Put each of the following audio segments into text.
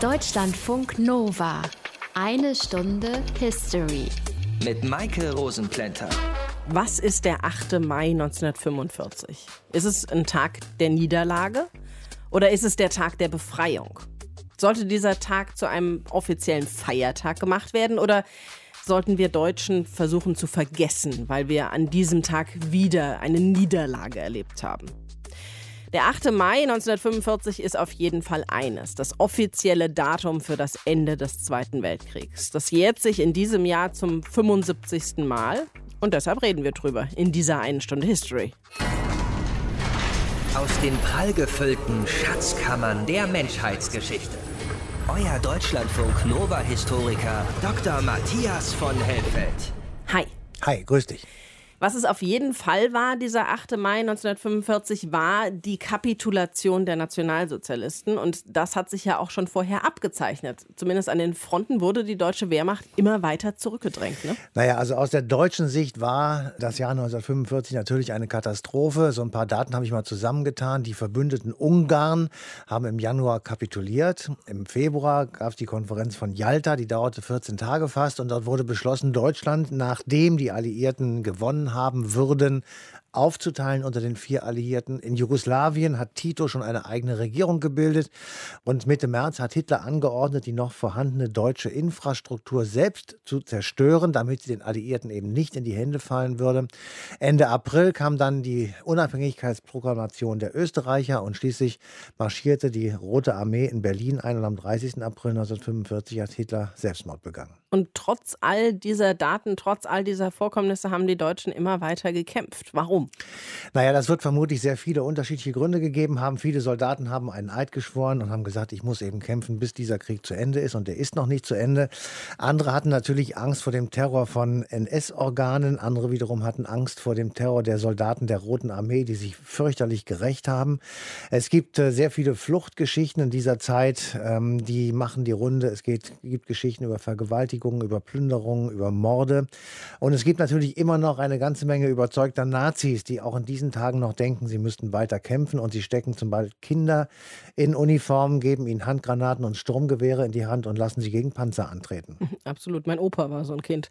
Deutschlandfunk Nova. Eine Stunde History. Mit Maike Rosenplanter. Was ist der 8. Mai 1945? Ist es ein Tag der Niederlage oder ist es der Tag der Befreiung? Sollte dieser Tag zu einem offiziellen Feiertag gemacht werden oder sollten wir Deutschen versuchen zu vergessen, weil wir an diesem Tag wieder eine Niederlage erlebt haben? Der 8. Mai 1945 ist auf jeden Fall eines, das offizielle Datum für das Ende des Zweiten Weltkriegs. Das jährt sich in diesem Jahr zum 75. Mal und deshalb reden wir drüber in dieser einen Stunde History. Aus den prallgefüllten Schatzkammern der Menschheitsgeschichte. Euer Deutschlandfunk Nova-Historiker Dr. Matthias von Helfeld. Hi. Hi, grüß dich. Was es auf jeden Fall war, dieser 8. Mai 1945, war die Kapitulation der Nationalsozialisten. Und das hat sich ja auch schon vorher abgezeichnet. Zumindest an den Fronten wurde die deutsche Wehrmacht immer weiter zurückgedrängt. Ne? Naja, also aus der deutschen Sicht war das Jahr 1945 natürlich eine Katastrophe. So ein paar Daten habe ich mal zusammengetan. Die verbündeten Ungarn haben im Januar kapituliert. Im Februar gab es die Konferenz von Yalta, die dauerte 14 Tage fast. Und dort wurde beschlossen, Deutschland, nachdem die Alliierten gewonnen haben würden, aufzuteilen unter den vier Alliierten. In Jugoslawien hat Tito schon eine eigene Regierung gebildet und Mitte März hat Hitler angeordnet, die noch vorhandene deutsche Infrastruktur selbst zu zerstören, damit sie den Alliierten eben nicht in die Hände fallen würde. Ende April kam dann die Unabhängigkeitsproklamation der Österreicher und schließlich marschierte die Rote Armee in Berlin ein und am 30. April 1945 hat Hitler Selbstmord begangen. Und trotz all dieser Daten, trotz all dieser Vorkommnisse haben die Deutschen immer weiter gekämpft. Warum? Naja, das wird vermutlich sehr viele unterschiedliche Gründe gegeben haben. Viele Soldaten haben einen Eid geschworen und haben gesagt, ich muss eben kämpfen, bis dieser Krieg zu Ende ist. Und der ist noch nicht zu Ende. Andere hatten natürlich Angst vor dem Terror von NS-Organen. Andere wiederum hatten Angst vor dem Terror der Soldaten der Roten Armee, die sich fürchterlich gerecht haben. Es gibt äh, sehr viele Fluchtgeschichten in dieser Zeit. Ähm, die machen die Runde. Es geht, gibt Geschichten über Vergewaltigung Vergewaltigungen, über Plünderungen, über Morde. Und es gibt natürlich immer noch eine ganze Menge überzeugter Nazis, die auch in diesen Tagen noch denken, sie müssten weiter kämpfen und sie stecken zum Beispiel Kinder in Uniformen, geben ihnen Handgranaten und Sturmgewehre in die Hand und lassen sie gegen Panzer antreten. Absolut, mein Opa war so ein Kind.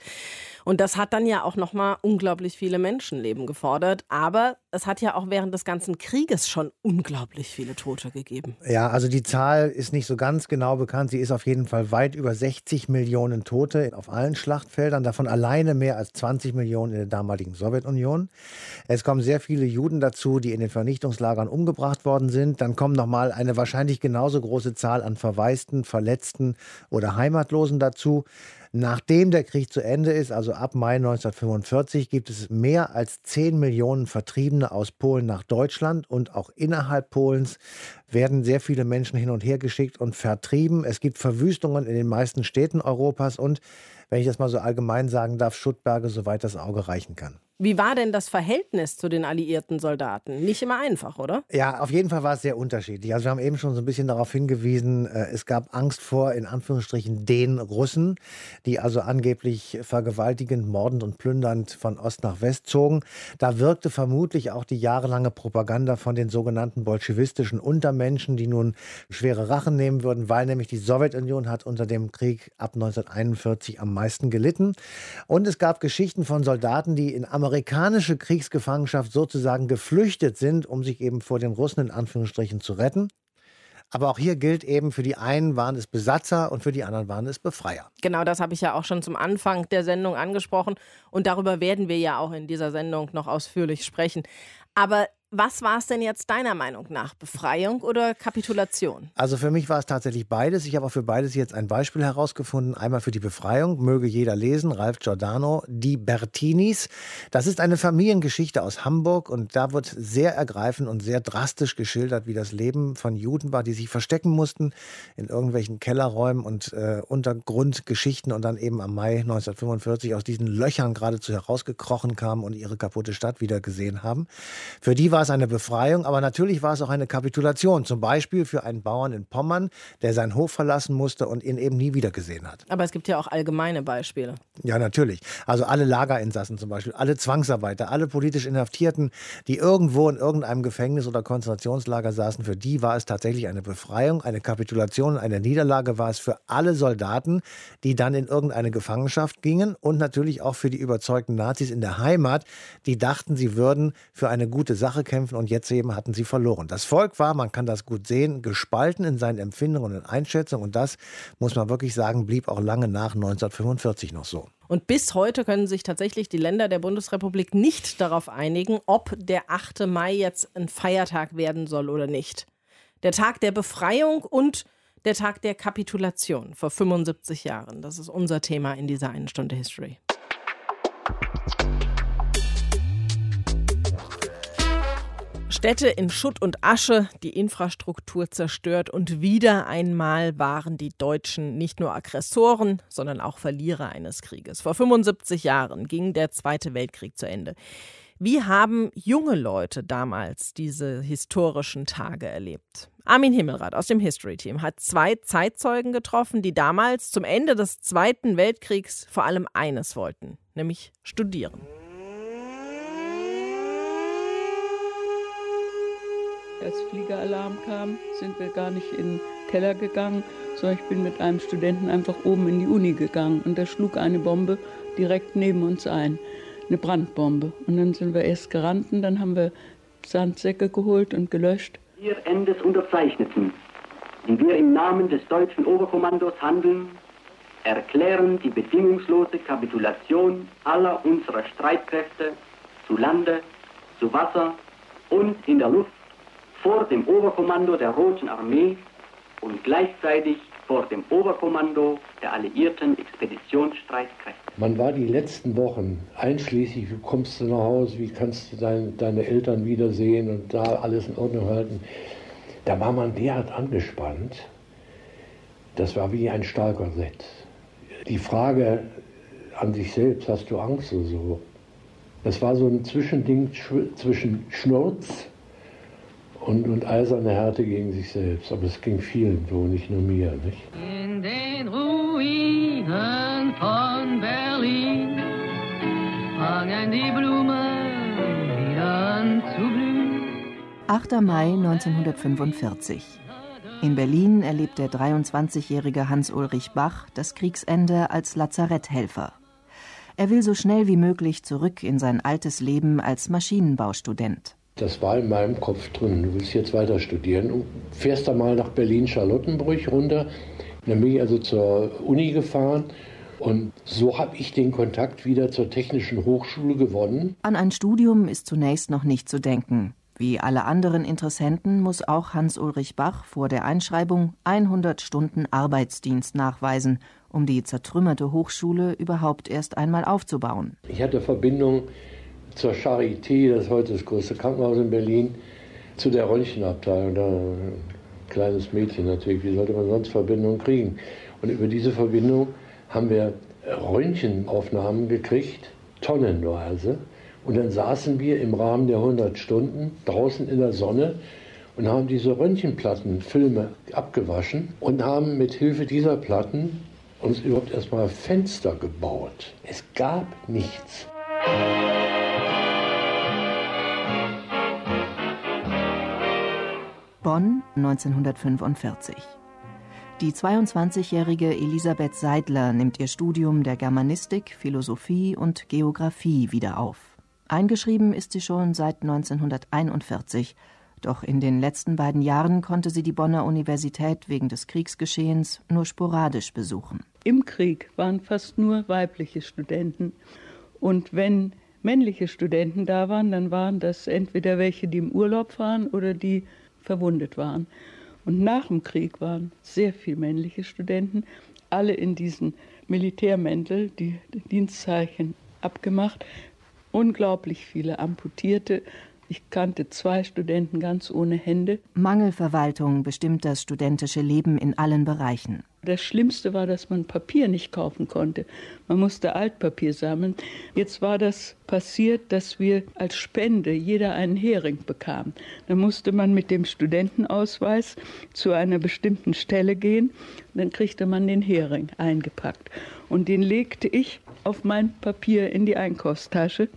Und das hat dann ja auch noch mal unglaublich viele Menschenleben gefordert, aber es hat ja auch während des ganzen Krieges schon unglaublich viele Tote gegeben. Ja, also die Zahl ist nicht so ganz genau bekannt, sie ist auf jeden Fall weit über 60 Millionen Tote. Auf allen Schlachtfeldern, davon alleine mehr als 20 Millionen in der damaligen Sowjetunion. Es kommen sehr viele Juden dazu, die in den Vernichtungslagern umgebracht worden sind. Dann kommt nochmal eine wahrscheinlich genauso große Zahl an Verwaisten, Verletzten oder Heimatlosen dazu. Nachdem der Krieg zu Ende ist, also ab Mai 1945, gibt es mehr als 10 Millionen Vertriebene aus Polen nach Deutschland und auch innerhalb Polens werden sehr viele Menschen hin und her geschickt und vertrieben. Es gibt Verwüstungen in den meisten Städten Europas und, wenn ich das mal so allgemein sagen darf, Schuttberge, soweit das Auge reichen kann. Wie war denn das Verhältnis zu den alliierten Soldaten? Nicht immer einfach, oder? Ja, auf jeden Fall war es sehr unterschiedlich. Also wir haben eben schon so ein bisschen darauf hingewiesen, äh, es gab Angst vor, in Anführungsstrichen, den Russen, die also angeblich vergewaltigend, mordend und plündernd von Ost nach West zogen. Da wirkte vermutlich auch die jahrelange Propaganda von den sogenannten bolschewistischen Untermenschen, die nun schwere Rachen nehmen würden, weil nämlich die Sowjetunion hat unter dem Krieg ab 1941 am meisten gelitten. Und es gab Geschichten von Soldaten, die in Amerika amerikanische Kriegsgefangenschaft sozusagen geflüchtet sind, um sich eben vor den Russen in Anführungsstrichen zu retten. Aber auch hier gilt eben, für die einen waren es Besatzer und für die anderen waren es Befreier. Genau, das habe ich ja auch schon zum Anfang der Sendung angesprochen. Und darüber werden wir ja auch in dieser Sendung noch ausführlich sprechen. Aber was war es denn jetzt deiner Meinung nach? Befreiung oder Kapitulation? Also für mich war es tatsächlich beides. Ich habe auch für beides jetzt ein Beispiel herausgefunden. Einmal für die Befreiung, möge jeder lesen, Ralf Giordano, die Bertinis. Das ist eine Familiengeschichte aus Hamburg und da wird sehr ergreifend und sehr drastisch geschildert, wie das Leben von Juden war, die sich verstecken mussten in irgendwelchen Kellerräumen und äh, Untergrundgeschichten und dann eben am Mai 1945 aus diesen Löchern geradezu herausgekrochen kamen und ihre kaputte Stadt wieder gesehen haben. Für die war war es eine Befreiung, aber natürlich war es auch eine Kapitulation. Zum Beispiel für einen Bauern in Pommern, der seinen Hof verlassen musste und ihn eben nie wieder gesehen hat. Aber es gibt ja auch allgemeine Beispiele. Ja, natürlich. Also alle Lagerinsassen zum Beispiel, alle Zwangsarbeiter, alle politisch Inhaftierten, die irgendwo in irgendeinem Gefängnis oder Konzentrationslager saßen, für die war es tatsächlich eine Befreiung, eine Kapitulation, eine Niederlage war es für alle Soldaten, die dann in irgendeine Gefangenschaft gingen und natürlich auch für die überzeugten Nazis in der Heimat, die dachten, sie würden für eine gute Sache kämpfen und jetzt eben hatten sie verloren. Das Volk war, man kann das gut sehen, gespalten in seinen Empfindungen und Einschätzungen und das, muss man wirklich sagen, blieb auch lange nach 1945 noch so. Und bis heute können sich tatsächlich die Länder der Bundesrepublik nicht darauf einigen, ob der 8. Mai jetzt ein Feiertag werden soll oder nicht. Der Tag der Befreiung und der Tag der Kapitulation vor 75 Jahren. Das ist unser Thema in dieser einen Stunde History. Städte in Schutt und Asche, die Infrastruktur zerstört und wieder einmal waren die Deutschen nicht nur Aggressoren, sondern auch Verlierer eines Krieges. Vor 75 Jahren ging der Zweite Weltkrieg zu Ende. Wie haben junge Leute damals diese historischen Tage erlebt? Armin Himmelrath aus dem History Team hat zwei Zeitzeugen getroffen, die damals zum Ende des Zweiten Weltkriegs vor allem eines wollten, nämlich studieren. Als Fliegeralarm kam, sind wir gar nicht in den Keller gegangen, sondern ich bin mit einem Studenten einfach oben in die Uni gegangen und da schlug eine Bombe direkt neben uns ein, eine Brandbombe. Und dann sind wir erst gerannt und dann haben wir Sandsäcke geholt und gelöscht. Wir Endes unterzeichneten, die wir im Namen des deutschen Oberkommandos handeln, erklären die bedingungslose Kapitulation aller unserer Streitkräfte zu Lande, zu Wasser und in der Luft vor dem Oberkommando der Roten Armee und gleichzeitig vor dem Oberkommando der alliierten Expeditionsstreitkräfte. Man war die letzten Wochen einschließlich, wie kommst du nach Hause, wie kannst du dein, deine Eltern wiedersehen und da alles in Ordnung halten. Da war man derart angespannt, das war wie ein Stahlkorsett. Die Frage an sich selbst, hast du Angst oder so? Das war so ein Zwischending zwischen Schnurz und, und eiserne Härte gegen sich selbst. Aber es ging vielen so, nicht nur mir. Nicht? In den Ruinen von Berlin fangen die Blumen wieder an zu blühen. 8. Mai 1945. In Berlin erlebt der 23-jährige Hans-Ulrich Bach das Kriegsende als Lazaretthelfer. Er will so schnell wie möglich zurück in sein altes Leben als Maschinenbaustudent. Das war in meinem Kopf drin. Du willst jetzt weiter studieren und fährst da mal nach Berlin-Charlottenburg runter. Dann bin ich also zur Uni gefahren und so habe ich den Kontakt wieder zur Technischen Hochschule gewonnen. An ein Studium ist zunächst noch nicht zu denken. Wie alle anderen Interessenten muss auch Hans-Ulrich Bach vor der Einschreibung 100 Stunden Arbeitsdienst nachweisen, um die zertrümmerte Hochschule überhaupt erst einmal aufzubauen. Ich hatte Verbindung zur Charité, das ist heute das größte Krankenhaus in Berlin, zu der Röntgenabteilung. Da ein kleines Mädchen natürlich, wie sollte man sonst Verbindungen kriegen? Und über diese Verbindung haben wir Röntgenaufnahmen gekriegt, tonnenweise. Und dann saßen wir im Rahmen der 100 Stunden draußen in der Sonne und haben diese Röntgenplatten, Filme abgewaschen und haben mit Hilfe dieser Platten uns überhaupt erstmal Fenster gebaut. Es gab nichts. Bonn 1945. Die 22-jährige Elisabeth Seidler nimmt ihr Studium der Germanistik, Philosophie und Geographie wieder auf. Eingeschrieben ist sie schon seit 1941, doch in den letzten beiden Jahren konnte sie die Bonner Universität wegen des Kriegsgeschehens nur sporadisch besuchen. Im Krieg waren fast nur weibliche Studenten. Und wenn männliche Studenten da waren, dann waren das entweder welche, die im Urlaub waren oder die verwundet waren. Und nach dem Krieg waren sehr viele männliche Studenten, alle in diesen Militärmäntel, die Dienstzeichen abgemacht, unglaublich viele Amputierte Ich kannte zwei Studenten ganz ohne Hände. Mangelverwaltung bestimmt das studentische Leben in allen Bereichen. Das Schlimmste war, dass man Papier nicht kaufen konnte. Man musste Altpapier sammeln. Jetzt war das passiert, dass wir als Spende jeder einen Hering bekamen. Dann musste man mit dem Studentenausweis zu einer bestimmten Stelle gehen. Dann kriegte man den Hering eingepackt. Und den legte ich auf mein Papier in die Einkaufstasche.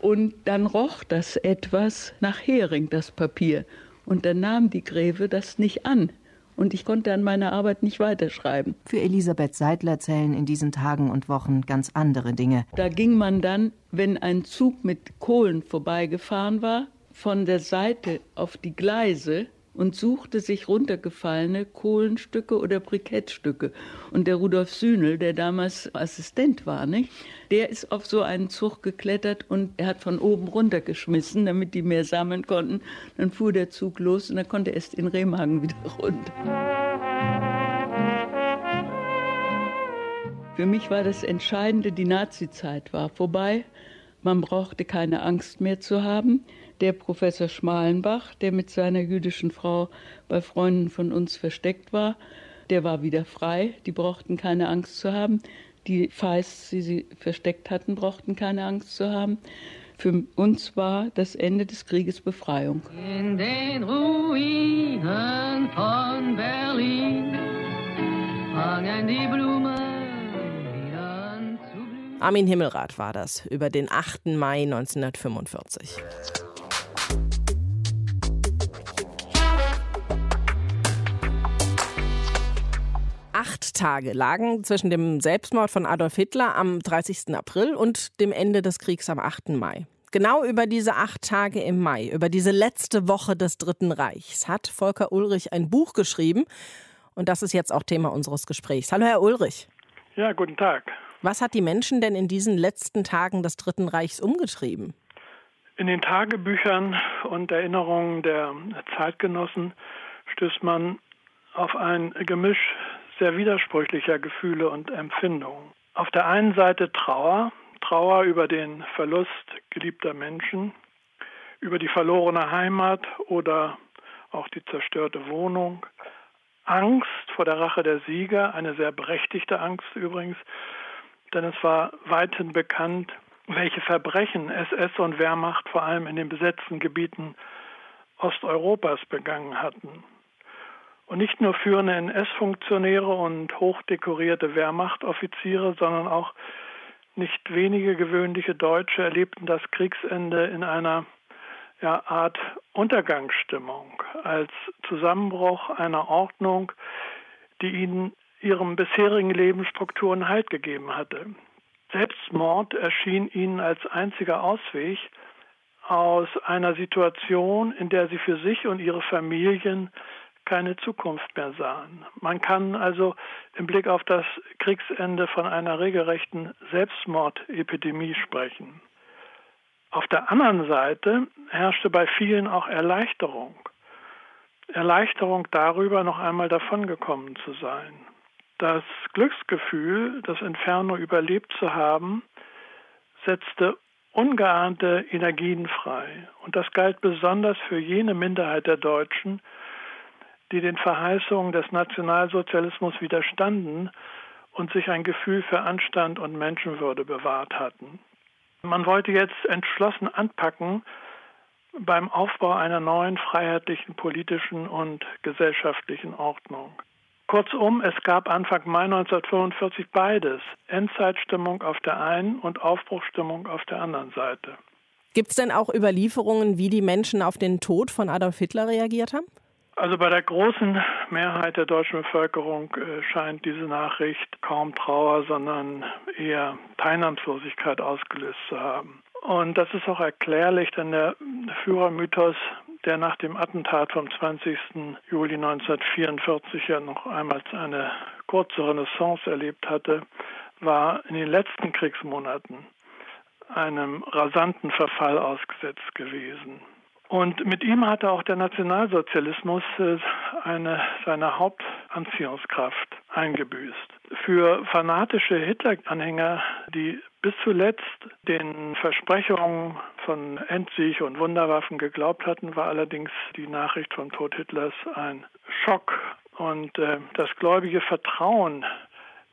Und dann roch das etwas nach Hering, das Papier. Und dann nahm die Gräve das nicht an. Und ich konnte an meiner Arbeit nicht weiterschreiben. Für Elisabeth Seidler zählen in diesen Tagen und Wochen ganz andere Dinge. Da ging man dann, wenn ein Zug mit Kohlen vorbeigefahren war, von der Seite auf die Gleise und suchte sich runtergefallene Kohlenstücke oder Brikettstücke. Und der Rudolf Sühnel, der damals Assistent war, nicht? der ist auf so einen Zug geklettert und er hat von oben runtergeschmissen, damit die mehr sammeln konnten. Dann fuhr der Zug los und dann konnte er erst in Remagen wieder runter. Für mich war das Entscheidende, die Nazizeit war vorbei. Man brauchte keine Angst mehr zu haben der Professor Schmalenbach, der mit seiner jüdischen Frau bei Freunden von uns versteckt war, der war wieder frei. Die brauchten keine Angst zu haben. Die Feists, die sie versteckt hatten, brauchten keine Angst zu haben. Für uns war das Ende des Krieges Befreiung. In den Ruinen von Berlin fangen die Blumen. Armin Himmelrath war das über den 8. Mai 1945. Acht Tage lagen zwischen dem Selbstmord von Adolf Hitler am 30. April und dem Ende des Kriegs am 8. Mai. Genau über diese acht Tage im Mai, über diese letzte Woche des Dritten Reichs, hat Volker Ulrich ein Buch geschrieben. Und das ist jetzt auch Thema unseres Gesprächs. Hallo, Herr Ulrich. Ja, guten Tag. Was hat die Menschen denn in diesen letzten Tagen des Dritten Reichs umgetrieben? In den Tagebüchern und Erinnerungen der Zeitgenossen stößt man auf ein Gemisch sehr widersprüchlicher Gefühle und Empfindungen. Auf der einen Seite Trauer, Trauer über den Verlust geliebter Menschen, über die verlorene Heimat oder auch die zerstörte Wohnung, Angst vor der Rache der Sieger, eine sehr berechtigte Angst übrigens, denn es war weithin bekannt, welche Verbrechen SS und Wehrmacht vor allem in den besetzten Gebieten Osteuropas begangen hatten. Und nicht nur führende NS-Funktionäre und hochdekorierte Wehrmachtoffiziere, sondern auch nicht wenige gewöhnliche Deutsche erlebten das Kriegsende in einer ja, Art Untergangsstimmung, als Zusammenbruch einer Ordnung, die ihnen ihrem bisherigen Lebensstrukturen Halt gegeben hatte. Selbstmord erschien ihnen als einziger Ausweg aus einer Situation, in der sie für sich und ihre Familien keine Zukunft mehr sahen. Man kann also im Blick auf das Kriegsende von einer regelrechten Selbstmordepidemie sprechen. Auf der anderen Seite herrschte bei vielen auch Erleichterung. Erleichterung darüber, noch einmal davongekommen zu sein. Das Glücksgefühl, das Inferno überlebt zu haben, setzte ungeahnte Energien frei. Und das galt besonders für jene Minderheit der Deutschen, die den Verheißungen des Nationalsozialismus widerstanden und sich ein Gefühl für Anstand und Menschenwürde bewahrt hatten. Man wollte jetzt entschlossen anpacken beim Aufbau einer neuen freiheitlichen politischen und gesellschaftlichen Ordnung. Kurzum, es gab Anfang Mai 1945 beides, Endzeitstimmung auf der einen und Aufbruchstimmung auf der anderen Seite. Gibt es denn auch Überlieferungen, wie die Menschen auf den Tod von Adolf Hitler reagiert haben? Also bei der großen Mehrheit der deutschen Bevölkerung äh, scheint diese Nachricht kaum Trauer, sondern eher Teilnahmslosigkeit ausgelöst zu haben. Und das ist auch erklärlich, denn der Führermythos, der nach dem Attentat vom 20. Juli 1944 ja noch einmal eine kurze Renaissance erlebt hatte, war in den letzten Kriegsmonaten einem rasanten Verfall ausgesetzt gewesen. Und mit ihm hatte auch der Nationalsozialismus äh, eine, seine Hauptanziehungskraft eingebüßt. Für fanatische Hitler-Anhänger, die bis zuletzt den Versprechungen von Endsieg und Wunderwaffen geglaubt hatten, war allerdings die Nachricht vom Tod Hitlers ein Schock. Und äh, das gläubige Vertrauen,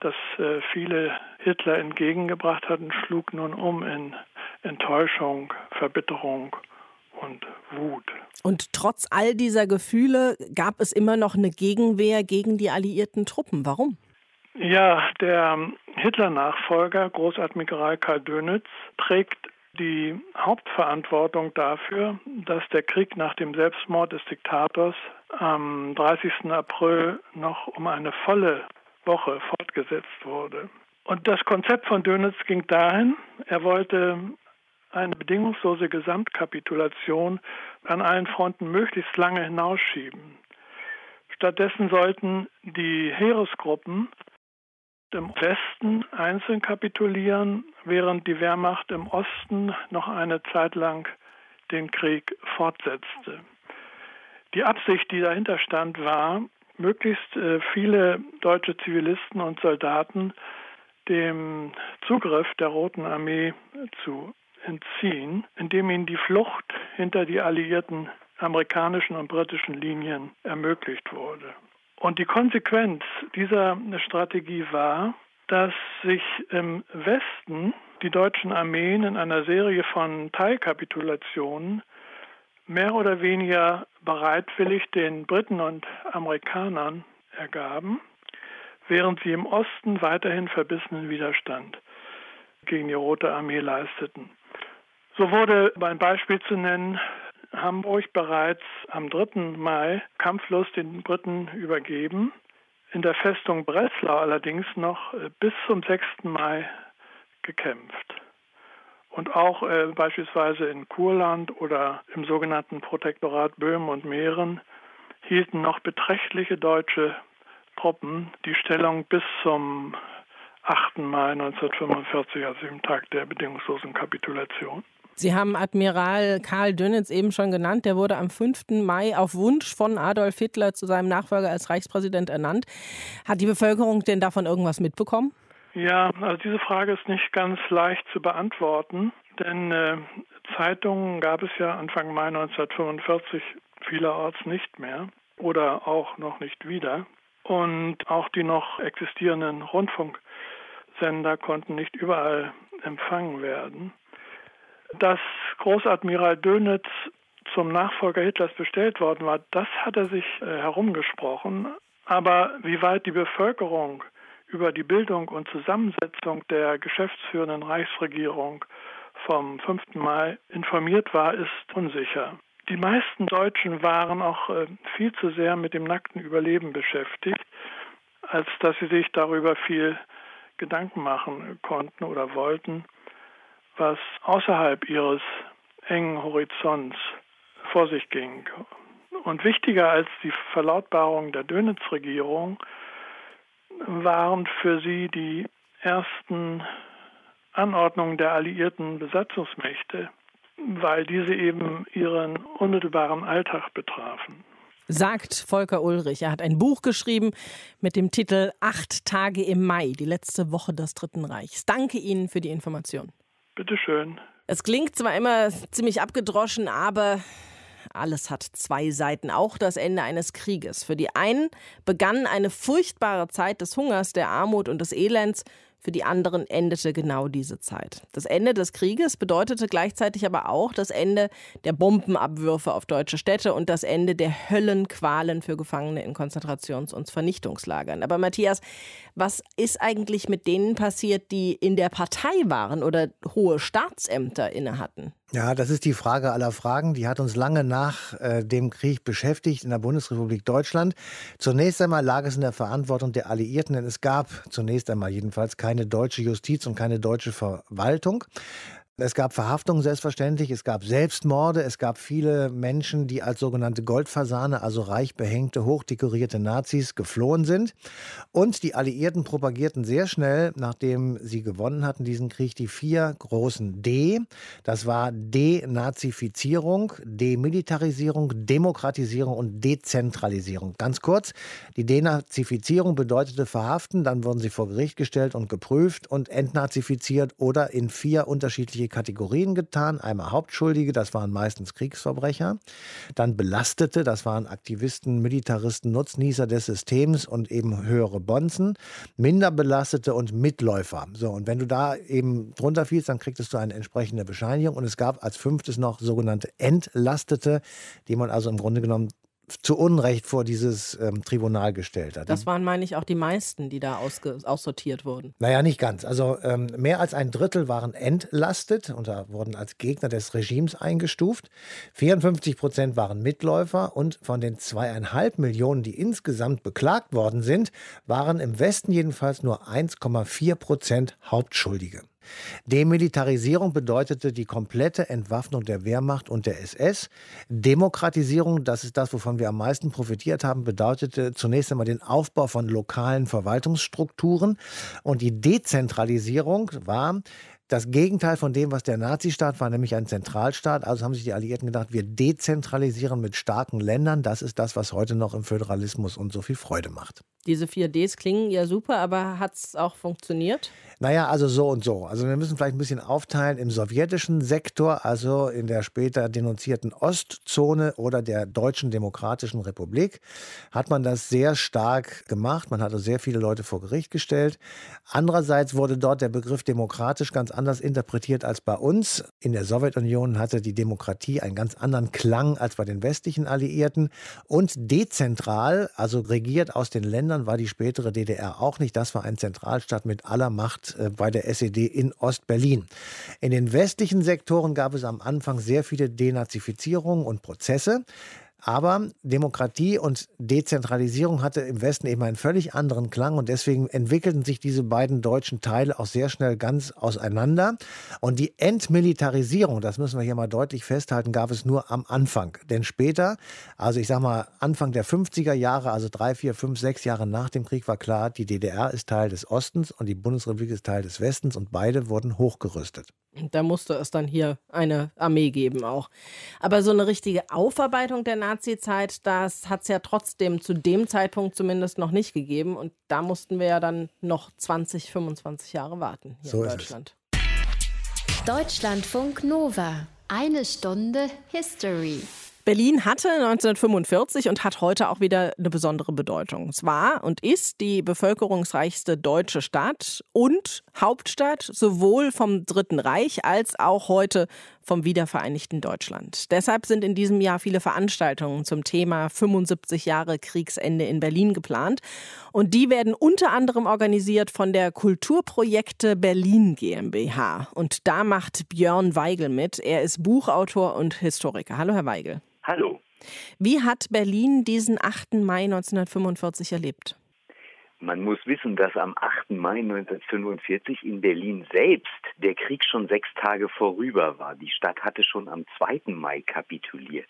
das äh, viele Hitler entgegengebracht hatten, schlug nun um in Enttäuschung, Verbitterung und Wut. Und trotz all dieser Gefühle gab es immer noch eine Gegenwehr gegen die alliierten Truppen. Warum? Ja, der Hitler-Nachfolger, Großadmiral Karl Dönitz, trägt die Hauptverantwortung dafür, dass der Krieg nach dem Selbstmord des Diktators am 30. April noch um eine volle Woche fortgesetzt wurde. Und das Konzept von Dönitz ging dahin, er wollte eine bedingungslose Gesamtkapitulation an allen Fronten möglichst lange hinausschieben. Stattdessen sollten die Heeresgruppen im Westen einzeln kapitulieren, während die Wehrmacht im Osten noch eine Zeit lang den Krieg fortsetzte. Die Absicht, die dahinter stand, war, möglichst äh, viele deutsche Zivilisten und Soldaten dem Zugriff der Roten Armee zu entziehen, indem ihnen die Flucht hinter die alliierten amerikanischen und britischen Linien ermöglicht wurde. Und die Konsequenz dieser Strategie war, dass sich im Westen die deutschen Armeen in einer Serie von Teilkapitulationen mehr oder weniger bereitwillig den Briten und Amerikanern ergaben, während sie im Osten weiterhin verbissenen Widerstand gegen die Rote Armee leisteten. So wurde, um ein Beispiel zu nennen, Hamburg bereits am 3. Mai kampflos den Briten übergeben, in der Festung Breslau allerdings noch äh, bis zum 6. Mai gekämpft. Und auch äh, beispielsweise in Kurland oder im sogenannten Protektorat Böhmen und Mähren hielten noch beträchtliche deutsche Truppen die Stellung bis zum 8. Mai 1945, also dem Tag der bedingungslosen Kapitulation. Sie haben Admiral Karl Dönitz eben schon genannt. Der wurde am 5. Mai auf Wunsch von Adolf Hitler zu seinem Nachfolger als Reichspräsident ernannt. Hat die Bevölkerung denn davon irgendwas mitbekommen? Ja, also diese Frage ist nicht ganz leicht zu beantworten, denn äh, Zeitungen gab es ja Anfang Mai 1945 vielerorts nicht mehr oder auch noch nicht wieder. Und auch die noch existierenden Rundfunksender konnten nicht überall empfangen werden. Dass Großadmiral Dönitz zum Nachfolger Hitlers bestellt worden war, das hat er sich äh, herumgesprochen. Aber wie weit die Bevölkerung über die Bildung und Zusammensetzung der geschäftsführenden Reichsregierung vom 5. Mai informiert war, ist unsicher. Die meisten Deutschen waren auch äh, viel zu sehr mit dem nackten Überleben beschäftigt, als dass sie sich darüber viel Gedanken machen konnten oder wollten was außerhalb ihres engen Horizonts vor sich ging. Und wichtiger als die Verlautbarung der Dönitz-Regierung waren für sie die ersten Anordnungen der alliierten Besatzungsmächte, weil diese eben ihren unmittelbaren Alltag betrafen. Sagt Volker Ulrich. Er hat ein Buch geschrieben mit dem Titel Acht Tage im Mai, die letzte Woche des Dritten Reichs. Danke Ihnen für die Information. Bitteschön. Es klingt zwar immer ziemlich abgedroschen, aber alles hat zwei Seiten, auch das Ende eines Krieges. Für die einen begann eine furchtbare Zeit des Hungers, der Armut und des Elends. Für die anderen endete genau diese Zeit. Das Ende des Krieges bedeutete gleichzeitig aber auch das Ende der Bombenabwürfe auf deutsche Städte und das Ende der Höllenqualen für Gefangene in Konzentrations- und Vernichtungslagern. Aber Matthias, was ist eigentlich mit denen passiert, die in der Partei waren oder hohe Staatsämter inne hatten? Ja, das ist die Frage aller Fragen. Die hat uns lange nach äh, dem Krieg beschäftigt in der Bundesrepublik Deutschland. Zunächst einmal lag es in der Verantwortung der Alliierten, denn es gab zunächst einmal jedenfalls keine deutsche Justiz und keine deutsche Verwaltung. Es gab Verhaftungen selbstverständlich, es gab Selbstmorde, es gab viele Menschen, die als sogenannte Goldfasane, also reich behängte, hochdekorierte Nazis geflohen sind. Und die Alliierten propagierten sehr schnell, nachdem sie gewonnen hatten, diesen Krieg, die vier großen D. Das war Denazifizierung, Demilitarisierung, Demokratisierung und Dezentralisierung. Ganz kurz, die Denazifizierung bedeutete verhaften, dann wurden sie vor Gericht gestellt und geprüft und entnazifiziert oder in vier unterschiedliche Kategorien getan. Einmal Hauptschuldige, das waren meistens Kriegsverbrecher. Dann Belastete, das waren Aktivisten, Militaristen, Nutznießer des Systems und eben höhere Bonzen. Minderbelastete und Mitläufer. So, und wenn du da eben drunter fielst, dann kriegtest du eine entsprechende Bescheinigung. Und es gab als fünftes noch sogenannte Entlastete, die man also im Grunde genommen zu Unrecht vor dieses ähm, Tribunal gestellt hat. Das waren, meine ich, auch die meisten, die da aussortiert wurden. Naja, nicht ganz. Also ähm, mehr als ein Drittel waren entlastet und da wurden als Gegner des Regimes eingestuft. 54 Prozent waren Mitläufer und von den zweieinhalb Millionen, die insgesamt beklagt worden sind, waren im Westen jedenfalls nur 1,4 Prozent Hauptschuldige. Demilitarisierung bedeutete die komplette Entwaffnung der Wehrmacht und der SS. Demokratisierung, das ist das, wovon wir am meisten profitiert haben, bedeutete zunächst einmal den Aufbau von lokalen Verwaltungsstrukturen. Und die Dezentralisierung war das Gegenteil von dem, was der Nazistaat war, nämlich ein Zentralstaat. Also haben sich die Alliierten gedacht, wir dezentralisieren mit starken Ländern. Das ist das, was heute noch im Föderalismus uns so viel Freude macht. Diese vier Ds klingen ja super, aber hat es auch funktioniert? Naja, also so und so. Also wir müssen vielleicht ein bisschen aufteilen im sowjetischen Sektor, also in der später denunzierten Ostzone oder der Deutschen Demokratischen Republik, hat man das sehr stark gemacht. Man hatte sehr viele Leute vor Gericht gestellt. Andererseits wurde dort der Begriff demokratisch ganz anders interpretiert als bei uns. In der Sowjetunion hatte die Demokratie einen ganz anderen Klang als bei den westlichen Alliierten. Und dezentral, also regiert aus den Ländern, war die spätere DDR auch nicht. Das war ein Zentralstaat mit aller Macht äh, bei der SED in Ostberlin. In den westlichen Sektoren gab es am Anfang sehr viele Denazifizierungen und Prozesse. Aber Demokratie und Dezentralisierung hatte im Westen eben einen völlig anderen Klang und deswegen entwickelten sich diese beiden deutschen Teile auch sehr schnell ganz auseinander. Und die Entmilitarisierung, das müssen wir hier mal deutlich festhalten, gab es nur am Anfang. Denn später, also ich sag mal Anfang der 50er Jahre, also drei, vier, fünf, sechs Jahre nach dem Krieg war klar, die DDR ist Teil des Ostens und die Bundesrepublik ist Teil des Westens und beide wurden hochgerüstet. Da musste es dann hier eine Armee geben auch. Aber so eine richtige Aufarbeitung der Nazi-Zeit, das hat es ja trotzdem zu dem Zeitpunkt zumindest noch nicht gegeben. Und da mussten wir ja dann noch 20, 25 Jahre warten hier so in Deutschland. Deutschlandfunk Nova. Eine Stunde History. Berlin hatte 1945 und hat heute auch wieder eine besondere Bedeutung. Es war und ist die bevölkerungsreichste deutsche Stadt und Hauptstadt sowohl vom Dritten Reich als auch heute vom wiedervereinigten Deutschland. Deshalb sind in diesem Jahr viele Veranstaltungen zum Thema 75 Jahre Kriegsende in Berlin geplant. Und die werden unter anderem organisiert von der Kulturprojekte Berlin GmbH. Und da macht Björn Weigel mit. Er ist Buchautor und Historiker. Hallo, Herr Weigel. Hallo. Wie hat Berlin diesen 8. Mai 1945 erlebt? Man muss wissen, dass am 8. Mai 1945 in Berlin selbst der Krieg schon sechs Tage vorüber war. Die Stadt hatte schon am 2. Mai kapituliert.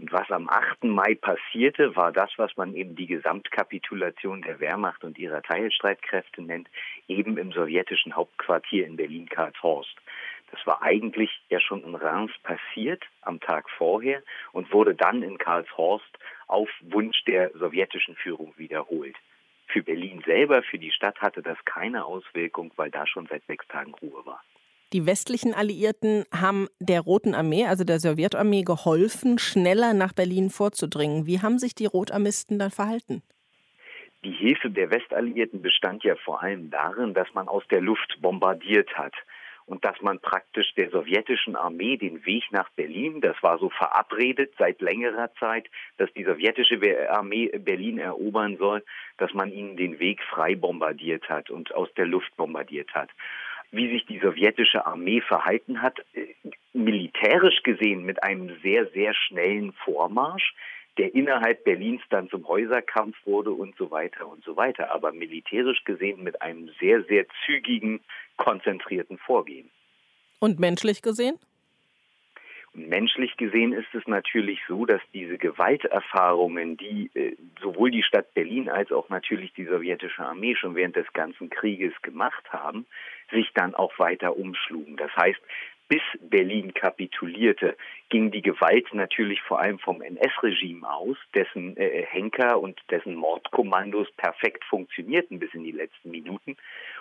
Und was am 8. Mai passierte, war das, was man eben die Gesamtkapitulation der Wehrmacht und ihrer Teilstreitkräfte nennt, eben im sowjetischen Hauptquartier in Berlin-Karlshorst. Das war eigentlich ja schon in Reims passiert am Tag vorher und wurde dann in Karlshorst auf Wunsch der sowjetischen Führung wiederholt. Für Berlin selber, für die Stadt hatte das keine Auswirkung, weil da schon seit sechs Tagen Ruhe war. Die westlichen Alliierten haben der Roten Armee, also der Sowjetarmee, geholfen, schneller nach Berlin vorzudringen. Wie haben sich die Rotarmisten dann verhalten? Die Hilfe der Westalliierten bestand ja vor allem darin, dass man aus der Luft bombardiert hat und dass man praktisch der sowjetischen Armee den Weg nach Berlin, das war so verabredet seit längerer Zeit, dass die sowjetische Armee Berlin erobern soll, dass man ihnen den Weg frei bombardiert hat und aus der Luft bombardiert hat. Wie sich die sowjetische Armee verhalten hat, äh, militärisch gesehen mit einem sehr, sehr schnellen Vormarsch, der innerhalb Berlins dann zum Häuserkampf wurde und so weiter und so weiter, aber militärisch gesehen mit einem sehr, sehr zügigen, konzentrierten Vorgehen. Und menschlich gesehen? Menschlich gesehen ist es natürlich so, dass diese Gewalterfahrungen, die äh, sowohl die Stadt Berlin als auch natürlich die sowjetische Armee schon während des ganzen Krieges gemacht haben, sich dann auch weiter umschlugen. Das heißt, bis Berlin kapitulierte, ging die Gewalt natürlich vor allem vom NS-Regime aus, dessen äh, Henker und dessen Mordkommandos perfekt funktionierten bis in die letzten Minuten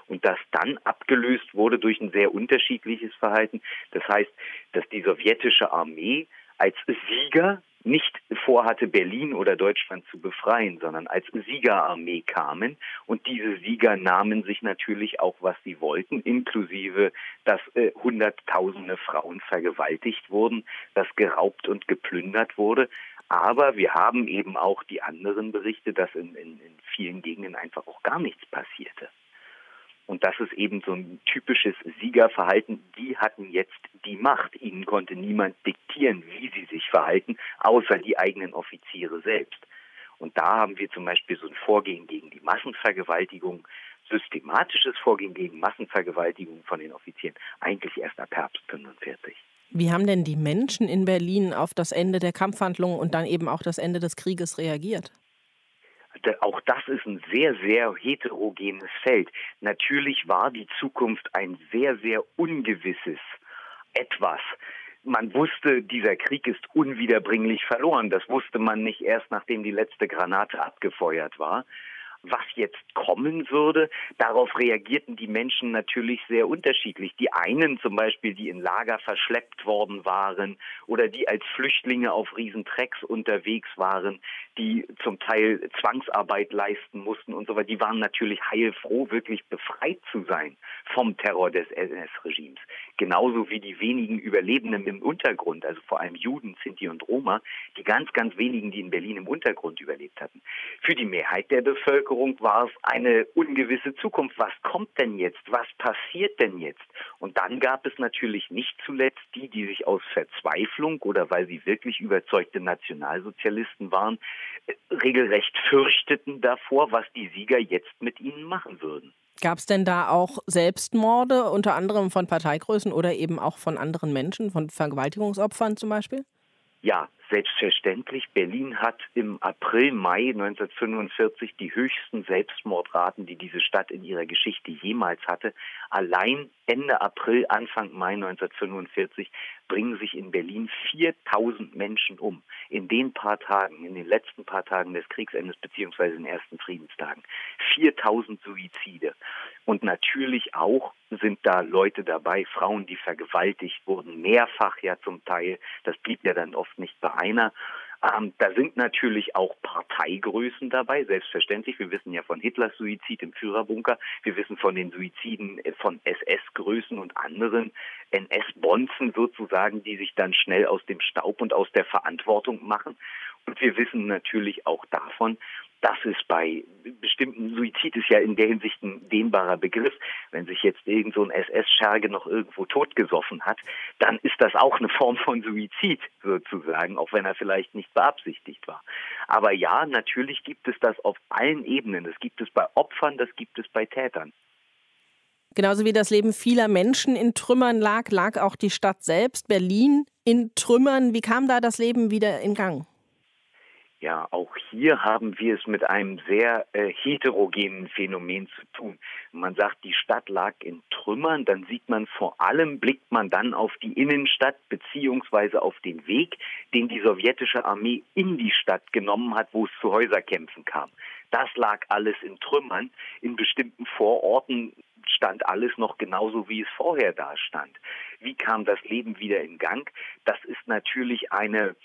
und das dann abgelöst wurde durch ein sehr unterschiedliches Verhalten. Das heißt, dass die sowjetische Armee als Sieger nicht vorhatte, Berlin oder Deutschland zu befreien, sondern als Siegerarmee kamen. Und diese Sieger nahmen sich natürlich auch, was sie wollten, inklusive, dass äh, Hunderttausende Frauen vergewaltigt wurden, dass geraubt und geplündert wurde. Aber wir haben eben auch die anderen Berichte, dass in, in, in vielen Gegenden einfach auch gar nichts passierte. Und das ist eben so ein typisches Siegerverhalten. Die hatten jetzt die Macht. Ihnen konnte niemand diktieren, wie sie sich verhalten, außer die eigenen Offiziere selbst. Und da haben wir zum Beispiel so ein Vorgehen gegen die Massenvergewaltigung, systematisches Vorgehen gegen Massenvergewaltigung von den Offizieren, eigentlich erst ab Herbst 45. Wie haben denn die Menschen in Berlin auf das Ende der Kampfhandlungen und dann eben auch das Ende des Krieges reagiert? auch das ist ein sehr, sehr heterogenes Feld. Natürlich war die Zukunft ein sehr, sehr ungewisses etwas. Man wusste, dieser Krieg ist unwiederbringlich verloren. Das wusste man nicht erst, nachdem die letzte Granate abgefeuert war was jetzt kommen würde. Darauf reagierten die Menschen natürlich sehr unterschiedlich. Die einen zum Beispiel, die in Lager verschleppt worden waren oder die als Flüchtlinge auf Riesentrecks unterwegs waren, die zum Teil Zwangsarbeit leisten mussten und so weiter, die waren natürlich heilfroh, wirklich befreit zu sein vom Terror des NS-Regimes. Genauso wie die wenigen Überlebenden im Untergrund, also vor allem Juden, Sinti und Roma, die ganz, ganz wenigen, die in Berlin im Untergrund überlebt hatten. Für die Mehrheit der Bevölkerung war es eine ungewisse Zukunft. Was kommt denn jetzt? Was passiert denn jetzt? Und dann gab es natürlich nicht zuletzt die, die sich aus Verzweiflung oder weil sie wirklich überzeugte Nationalsozialisten waren, regelrecht fürchteten davor, was die Sieger jetzt mit ihnen machen würden. Gab es denn da auch Selbstmorde, unter anderem von Parteigrößen oder eben auch von anderen Menschen, von Vergewaltigungsopfern zum Beispiel? Ja, selbstverständlich. Berlin hat im April, Mai 1945 die höchsten Selbstmordraten, die diese Stadt in ihrer Geschichte jemals hatte. Allein Ende April, Anfang Mai 1945 bringen sich in Berlin 4000 Menschen um. In den paar Tagen, in den letzten paar Tagen des Kriegsendes in den ersten Friedenstagen. 4000 Suizide. Und natürlich auch sind da Leute dabei, Frauen, die vergewaltigt wurden, mehrfach ja zum Teil. Das blieb ja dann oft nicht bei einer. Ähm, da sind natürlich auch Parteigrößen dabei, selbstverständlich. Wir wissen ja von Hitlers Suizid im Führerbunker. Wir wissen von den Suiziden äh, von SS-Größen und anderen NS-Bonzen sozusagen, die sich dann schnell aus dem Staub und aus der Verantwortung machen. Und wir wissen natürlich auch davon, das ist bei bestimmten Suizid ist ja in der Hinsicht ein dehnbarer Begriff. Wenn sich jetzt irgend so ein SS-Scherge noch irgendwo totgesoffen hat, dann ist das auch eine Form von Suizid sozusagen, auch wenn er vielleicht nicht beabsichtigt war. Aber ja, natürlich gibt es das auf allen Ebenen. Das gibt es bei Opfern, das gibt es bei Tätern. Genauso wie das Leben vieler Menschen in Trümmern lag, lag auch die Stadt selbst, Berlin, in Trümmern. Wie kam da das Leben wieder in Gang? Ja, auch hier haben wir es mit einem sehr äh, heterogenen Phänomen zu tun. Man sagt, die Stadt lag in Trümmern, dann sieht man vor allem, blickt man dann auf die Innenstadt beziehungsweise auf den Weg, den die sowjetische Armee in die Stadt genommen hat, wo es zu Häuserkämpfen kam. Das lag alles in Trümmern. In bestimmten Vororten stand alles noch genauso, wie es vorher da stand. Wie kam das Leben wieder in Gang? Das ist natürlich eine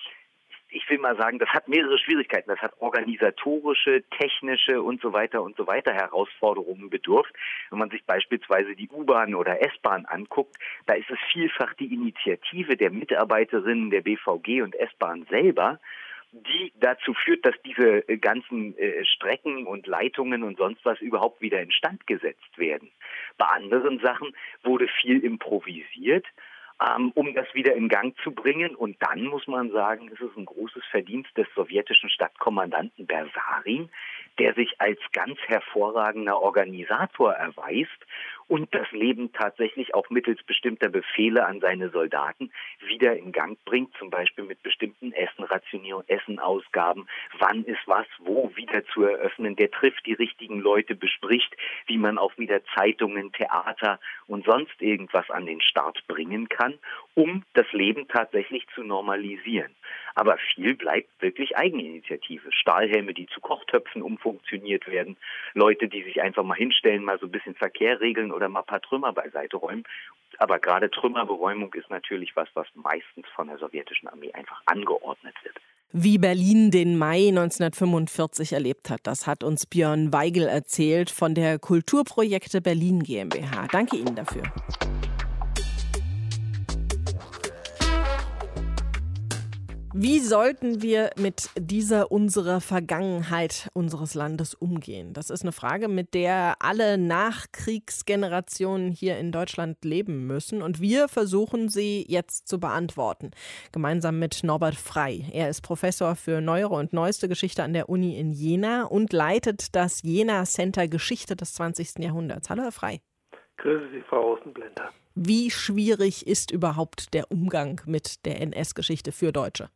ich will mal sagen, das hat mehrere Schwierigkeiten. Das hat organisatorische, technische und so weiter und so weiter Herausforderungen bedurft. Wenn man sich beispielsweise die U-Bahn oder S-Bahn anguckt, da ist es vielfach die Initiative der Mitarbeiterinnen der BVG und S-Bahn selber, die dazu führt, dass diese äh, ganzen äh, Strecken und Leitungen und sonst was überhaupt wieder instand gesetzt werden. Bei anderen Sachen wurde viel improvisiert ähm, um das wieder in Gang zu bringen. Und dann muss man sagen, es ist ein großes Verdienst des sowjetischen Stadtkommandanten Bersarin, der sich als ganz hervorragender Organisator erweist und das Leben tatsächlich auch mittels bestimmter Befehle an seine Soldaten wieder in Gang bringt, zum Beispiel mit bestimmten Essenrationierungen, Essenausgaben, wann ist was wo wieder zu eröffnen, der trifft die richtigen Leute, bespricht, wie man auch wieder Zeitungen, Theater und sonst irgendwas an den Start bringen kann, um das Leben tatsächlich zu normalisieren. Aber viel bleibt wirklich Eigeninitiative. Stahlhelme, die zu Kochtöpfen umfunktioniert werden, Leute, die sich einfach mal hinstellen, mal so ein bisschen Verkehr regeln oder mal ein paar Trümmer beiseite räumen. Aber gerade Trümmerberäumung ist natürlich was, was meistens von der sowjetischen Armee einfach angeordnet wird. Wie Berlin den Mai 1945 erlebt hat, das hat uns Björn Weigel erzählt von der Kulturprojekte Berlin GmbH. Danke Ihnen dafür. Wie sollten wir mit dieser unserer Vergangenheit unseres Landes umgehen? Das ist eine Frage, mit der alle Nachkriegsgenerationen hier in Deutschland leben müssen. Und wir versuchen sie jetzt zu beantworten. Gemeinsam mit Norbert Frei. Er ist Professor für neuere und neueste Geschichte an der Uni in Jena und leitet das Jena Center Geschichte des 20. Jahrhunderts. Hallo, Herr Frei. Grüße Sie, Frau Außenblender. Wie schwierig ist überhaupt der Umgang mit der NS-Geschichte für Deutsche?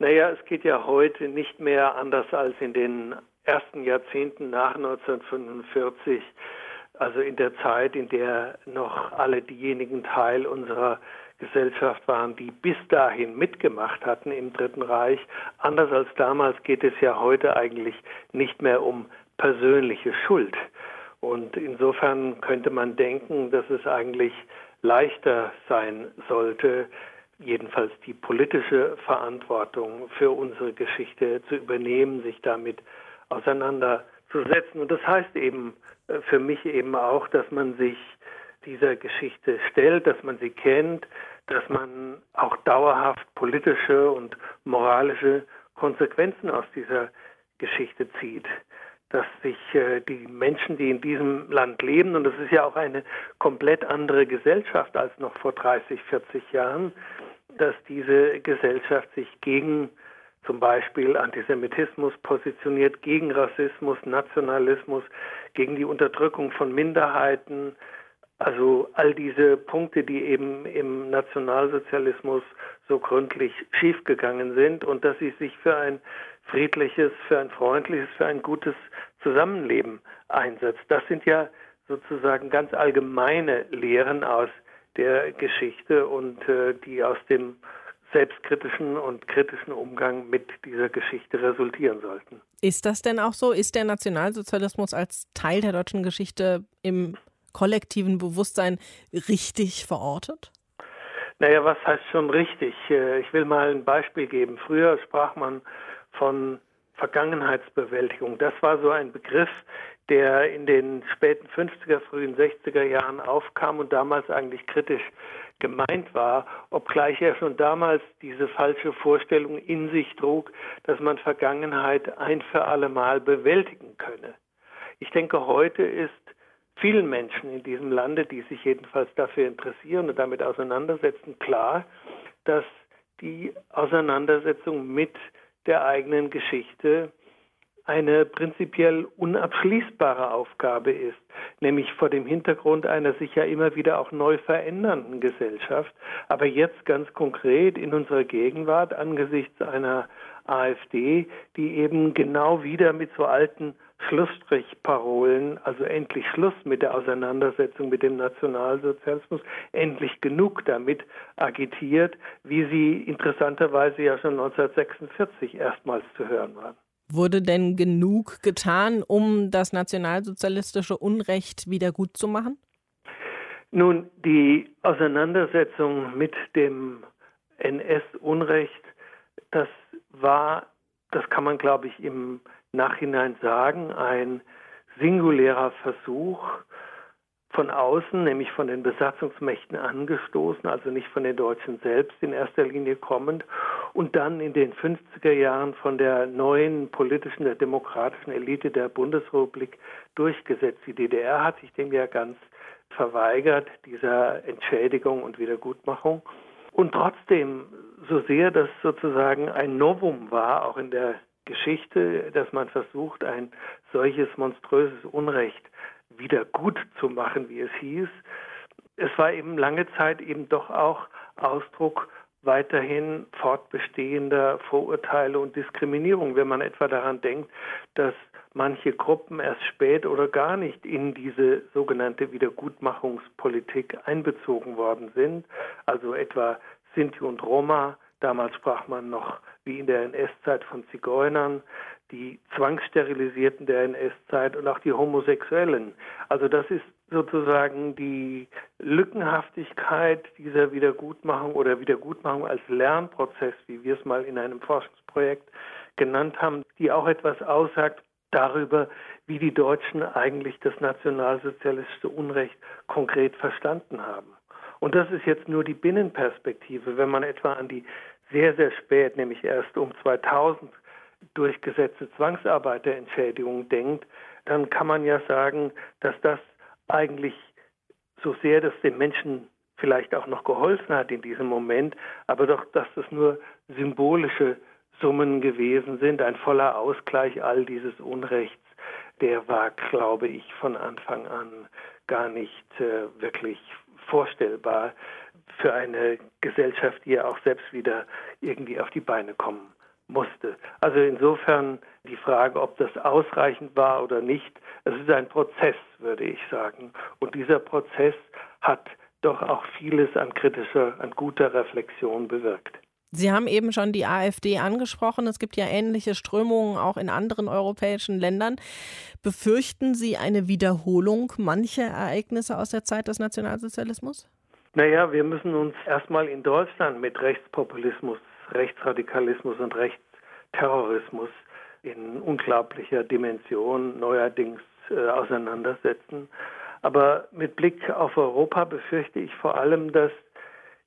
Naja, es geht ja heute nicht mehr anders als in den ersten Jahrzehnten nach 1945, also in der Zeit, in der noch alle diejenigen Teil unserer Gesellschaft waren, die bis dahin mitgemacht hatten im Dritten Reich. Anders als damals geht es ja heute eigentlich nicht mehr um persönliche Schuld. Und insofern könnte man denken, dass es eigentlich leichter sein sollte, jedenfalls die politische Verantwortung für unsere Geschichte zu übernehmen, sich damit auseinanderzusetzen. Und das heißt eben äh, für mich eben auch, dass man sich dieser Geschichte stellt, dass man sie kennt, dass man auch dauerhaft politische und moralische Konsequenzen aus dieser Geschichte zieht dass sich äh, die Menschen, die in diesem Land leben, und das ist ja auch eine komplett andere Gesellschaft als noch vor 30, 40 Jahren, dass diese Gesellschaft sich gegen zum Beispiel Antisemitismus positioniert, gegen Rassismus, Nationalismus, gegen die Unterdrückung von Minderheiten, also all diese Punkte, die eben im Nationalsozialismus so gründlich schiefgegangen sind und dass sie sich für ein friedliches, für ein freundliches, für ein gutes Zusammenleben einsetzt. Das sind ja sozusagen ganz allgemeine Lehren aus der Geschichte und äh, die aus dem selbstkritischen und kritischen Umgang mit dieser Geschichte resultieren sollten. Ist das denn auch so? Ist der Nationalsozialismus als Teil der deutschen Geschichte im kollektiven Bewusstsein richtig verortet? Naja, was heißt schon richtig? Äh, ich will mal ein Beispiel geben. Früher sprach man von Vergangenheitsbewältigung. Das war so ein Begriff, der in den späten 50er, frühen 60er Jahren aufkam und damals eigentlich kritisch gemeint war, obgleich er schon damals diese falsche Vorstellung in sich trug, dass man Vergangenheit ein für alle Mal bewältigen könne. Ich denke, heute ist vielen Menschen in diesem Lande, die sich jedenfalls dafür interessieren und damit auseinandersetzen, klar, dass die Auseinandersetzung mit der eigenen Geschichte eine prinzipiell unabschließbare Aufgabe ist, nämlich vor dem Hintergrund einer sich ja immer wieder auch neu verändernden Gesellschaft, aber jetzt ganz konkret in unserer Gegenwart angesichts einer AfD, die eben genau wieder mit so alten Schlussstrichparolen, also endlich Schluss mit der Auseinandersetzung mit dem Nationalsozialismus, endlich genug damit agitiert, wie sie interessanterweise ja schon 1946 erstmals zu hören waren. Wurde denn genug getan, um das nationalsozialistische Unrecht wieder gut zu machen? Nun, die Auseinandersetzung mit dem NS-Unrecht, das war, das kann man, glaube ich, im Nachhinein sagen, ein singulärer Versuch von außen, nämlich von den Besatzungsmächten angestoßen, also nicht von den Deutschen selbst in erster Linie kommend, und dann in den 50er Jahren von der neuen politischen, der demokratischen Elite der Bundesrepublik durchgesetzt. Die DDR hat sich dem ja ganz verweigert, dieser Entschädigung und Wiedergutmachung. Und trotzdem, so sehr das sozusagen ein Novum war, auch in der Geschichte, dass man versucht, ein solches monströses Unrecht wieder gut zu machen, wie es hieß. Es war eben lange Zeit eben doch auch Ausdruck weiterhin fortbestehender Vorurteile und Diskriminierung, wenn man etwa daran denkt, dass manche Gruppen erst spät oder gar nicht in diese sogenannte Wiedergutmachungspolitik einbezogen worden sind, also etwa Sinti und Roma, damals sprach man noch wie in der NS-Zeit von Zigeunern, die Zwangssterilisierten der NS-Zeit und auch die Homosexuellen. Also das ist sozusagen die Lückenhaftigkeit dieser Wiedergutmachung oder Wiedergutmachung als Lernprozess, wie wir es mal in einem Forschungsprojekt genannt haben, die auch etwas aussagt darüber, wie die Deutschen eigentlich das nationalsozialistische Unrecht konkret verstanden haben. Und das ist jetzt nur die Binnenperspektive. Wenn man etwa an die sehr, sehr spät, nämlich erst um 2000 durchgesetzte Zwangsarbeiterentschädigung denkt, dann kann man ja sagen, dass das eigentlich so sehr das den Menschen vielleicht auch noch geholfen hat in diesem Moment, aber doch, dass das nur symbolische Summen gewesen sind, ein voller Ausgleich all dieses Unrechts, der war, glaube ich, von Anfang an gar nicht äh, wirklich vorstellbar für eine Gesellschaft, die ja auch selbst wieder irgendwie auf die Beine kommen musste. Also insofern die Frage, ob das ausreichend war oder nicht, es ist ein Prozess, würde ich sagen. Und dieser Prozess hat doch auch vieles an kritischer, an guter Reflexion bewirkt. Sie haben eben schon die AfD angesprochen. Es gibt ja ähnliche Strömungen auch in anderen europäischen Ländern. Befürchten Sie eine Wiederholung mancher Ereignisse aus der Zeit des Nationalsozialismus? Naja, wir müssen uns erstmal in Deutschland mit Rechtspopulismus, Rechtsradikalismus und Rechtsterrorismus in unglaublicher Dimension neuerdings äh, auseinandersetzen. Aber mit Blick auf Europa befürchte ich vor allem, dass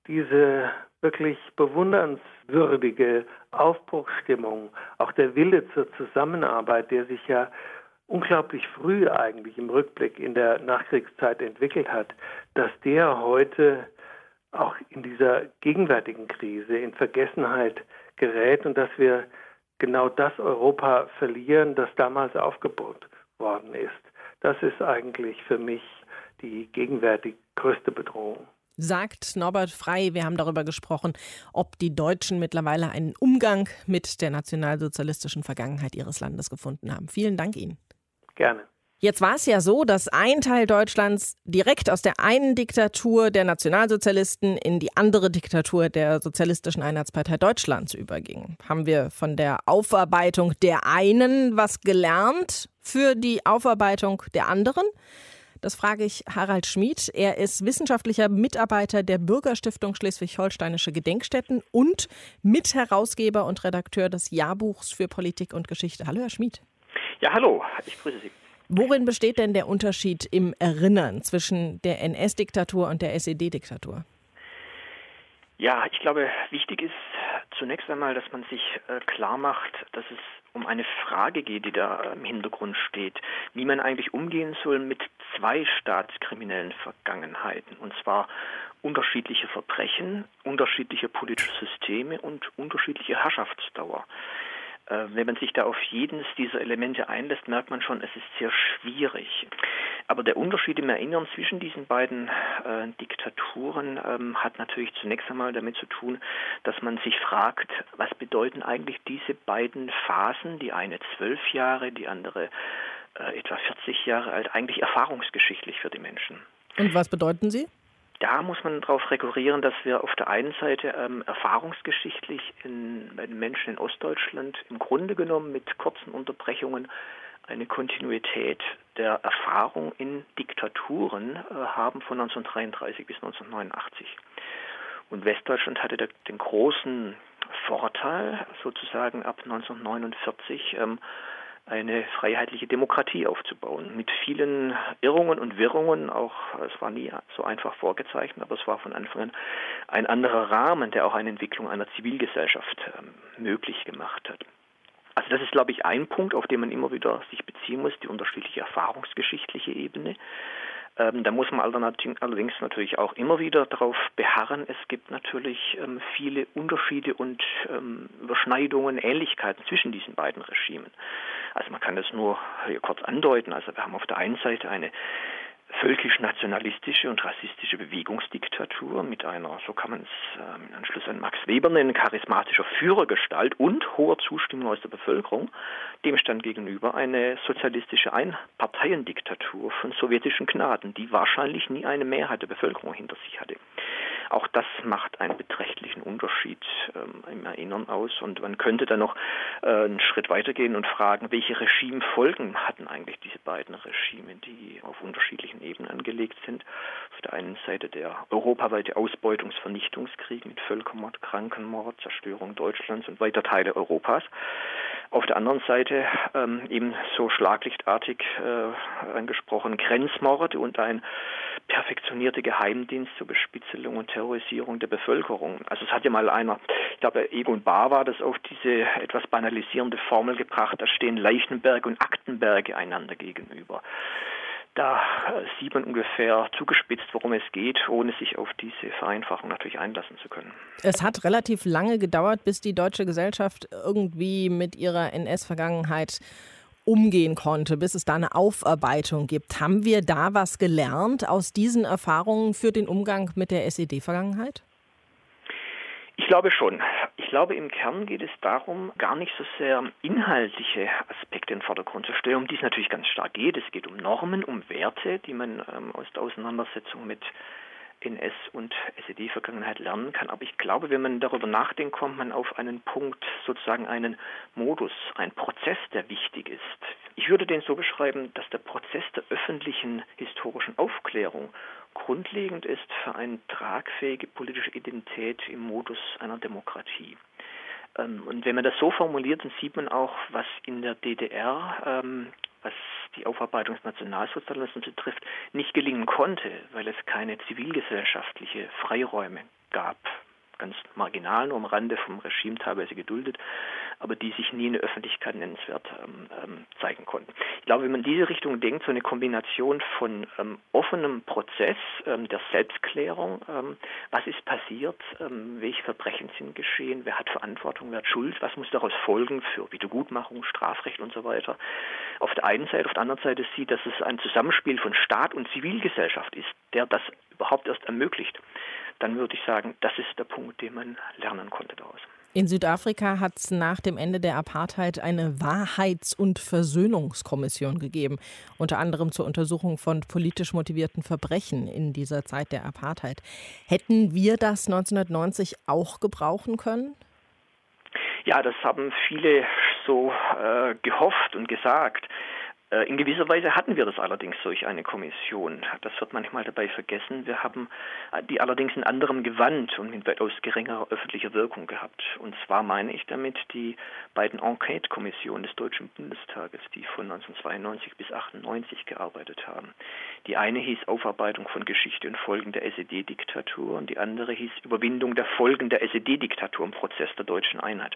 diese wirklich bewundernswürdige Aufbruchsstimmung, auch der Wille zur Zusammenarbeit, der sich ja unglaublich früh eigentlich im Rückblick in der Nachkriegszeit entwickelt hat, dass der heute auch in dieser gegenwärtigen Krise in Vergessenheit gerät und dass wir genau das Europa verlieren, das damals aufgebaut worden ist. Das ist eigentlich für mich die gegenwärtig größte Bedrohung sagt Norbert Frei. Wir haben darüber gesprochen, ob die Deutschen mittlerweile einen Umgang mit der nationalsozialistischen Vergangenheit ihres Landes gefunden haben. Vielen Dank Ihnen. Gerne. Jetzt war es ja so, dass ein Teil Deutschlands direkt aus der einen Diktatur der Nationalsozialisten in die andere Diktatur der Sozialistischen Einheitspartei Deutschlands überging. Haben wir von der Aufarbeitung der einen was gelernt für die Aufarbeitung der anderen? Das frage ich Harald Schmid. Er ist wissenschaftlicher Mitarbeiter der Bürgerstiftung Schleswig-Holsteinische Gedenkstätten und Mitherausgeber und Redakteur des Jahrbuchs für Politik und Geschichte. Hallo, Herr Schmid. Ja, hallo, ich grüße Sie. Worin besteht denn der Unterschied im Erinnern zwischen der NS-Diktatur und der SED-Diktatur? Ja, ich glaube, wichtig ist zunächst einmal, dass man sich äh, klar macht, dass es um eine Frage geht, die da im Hintergrund steht, wie man eigentlich umgehen soll mit zwei staatskriminellen Vergangenheiten, und zwar unterschiedliche Verbrechen, unterschiedliche politische Systeme und unterschiedliche Herrschaftsdauer. Äh, wenn man sich da auf jedes dieser Elemente einlässt, merkt man schon, es ist sehr schwierig. Aber der Unterschied im Erinnern zwischen diesen beiden äh, Diktaturen ähm, hat natürlich zunächst einmal damit zu tun, dass man sich fragt, was bedeuten eigentlich diese beiden Phasen, die eine zwölf Jahre, die andere äh, etwa 40 Jahre alt, eigentlich erfahrungsgeschichtlich für die Menschen. Und was bedeuten sie? Da muss man darauf rekurrieren, dass wir auf der einen Seite ähm, erfahrungsgeschichtlich in, bei den Menschen in Ostdeutschland im Grunde genommen mit kurzen Unterbrechungen eine Kontinuität der Erfahrung in Diktaturen äh, haben von 1933 bis 1989. Und Westdeutschland hatte da den großen Vorteil, sozusagen ab 1949 ähm, eine freiheitliche Demokratie aufzubauen. Mit vielen Irrungen und Wirrungen, auch es war nie so einfach vorgezeichnet, aber es war von Anfang an ein anderer Rahmen, der auch eine Entwicklung einer Zivilgesellschaft ähm, möglich gemacht hat. Also das ist, glaube ich, ein Punkt, auf den man immer wieder sich beziehen muss, die unterschiedliche erfahrungsgeschichtliche Ebene. Ähm, da muss man allerdings natürlich auch immer wieder darauf beharren. Es gibt natürlich ähm, viele Unterschiede und ähm, Überschneidungen, Ähnlichkeiten zwischen diesen beiden Regimen. Also man kann das nur hier kurz andeuten. Also wir haben auf der einen Seite eine völkisch-nationalistische und rassistische Bewegungsdiktatur mit einer, so kann man es äh, im Anschluss an Max Weber nennen, charismatischer Führergestalt und hoher Zustimmung aus der Bevölkerung. Dem stand gegenüber eine sozialistische Einparteiendiktatur von sowjetischen Gnaden, die wahrscheinlich nie eine Mehrheit der Bevölkerung hinter sich hatte. Auch das macht einen beträchtlichen Unterschied ähm, im Erinnern aus. Und man könnte dann noch äh, einen Schritt weitergehen und fragen, welche Regimefolgen hatten eigentlich diese beiden Regime, die auf unterschiedlichen Ebenen angelegt sind. Auf der einen Seite der europaweite Ausbeutungs-Vernichtungskrieg mit Völkermord, Krankenmord, Zerstörung Deutschlands und weiter Teile Europas. Auf der anderen Seite ähm, eben so schlaglichtartig äh, angesprochen Grenzmorde und ein perfektionierte Geheimdienst zur Bespitzelung und Terrorisierung der Bevölkerung. Also es hat ja mal einer, ich glaube Egon Bahr war das auf diese etwas banalisierende Formel gebracht, da stehen Leichenberg und Aktenberge einander gegenüber. Da äh, sieht man ungefähr zugespitzt, worum es geht, ohne sich auf diese Vereinfachung natürlich einlassen zu können. Es hat relativ lange gedauert, bis die deutsche Gesellschaft irgendwie mit ihrer NS-Vergangenheit umgehen konnte, bis es da eine Aufarbeitung gibt. Haben wir da was gelernt aus diesen Erfahrungen für den Umgang mit der SED-Vergangenheit? Ich glaube schon. Ich glaube, im Kern geht es darum, gar nicht so sehr inhaltliche Aspekte in den Vordergrund zu stellen, um die es natürlich ganz stark geht. Es geht um Normen, um Werte, die man ähm, aus der Auseinandersetzung mit NS- und SED-Vergangenheit lernen kann. Aber ich glaube, wenn man darüber nachdenkt, kommt man auf einen Punkt, sozusagen einen Modus, einen Prozess, der wichtig ist. Ich würde den so beschreiben, dass der Prozess der öffentlichen historischen Aufklärung grundlegend ist für eine tragfähige politische Identität im Modus einer Demokratie. Ähm, und wenn man das so formuliert, dann sieht man auch, was in der DDR, ähm, was die Aufarbeitung des Nationalsozialismus betrifft, nicht gelingen konnte, weil es keine zivilgesellschaftliche Freiräume gab ganz marginal, nur am Rande vom Regime teilweise geduldet, aber die sich nie in der Öffentlichkeit nennenswert ähm, ähm, zeigen konnten. Ich glaube, wenn man in diese Richtung denkt, so eine Kombination von ähm, offenem Prozess ähm, der Selbstklärung, ähm, was ist passiert, ähm, welche Verbrechen sind geschehen, wer hat Verantwortung, wer hat Schuld, was muss daraus folgen für Wiedergutmachung, Strafrecht und so weiter. Auf der einen Seite, auf der anderen Seite sieht, dass es ein Zusammenspiel von Staat und Zivilgesellschaft ist, der das überhaupt erst ermöglicht dann würde ich sagen, das ist der Punkt, den man lernen konnte daraus. In Südafrika hat es nach dem Ende der Apartheid eine Wahrheits- und Versöhnungskommission gegeben, unter anderem zur Untersuchung von politisch motivierten Verbrechen in dieser Zeit der Apartheid. Hätten wir das 1990 auch gebrauchen können? Ja, das haben viele so äh, gehofft und gesagt. Äh, in gewisser Weise hatten wir das allerdings durch eine Kommission. Das wird manchmal dabei vergessen. Wir haben äh, die allerdings in anderem Gewand und mit weitaus geringerer öffentlicher Wirkung gehabt. Und zwar meine ich damit die beiden Enquete-Kommissionen des Deutschen Bundestages, die von 1992 bis 1998 gearbeitet haben. Die eine hieß Aufarbeitung von Geschichte und Folgen der SED-Diktatur und die andere hieß Überwindung der Folgen der SED-Diktatur im Prozess der deutschen Einheit.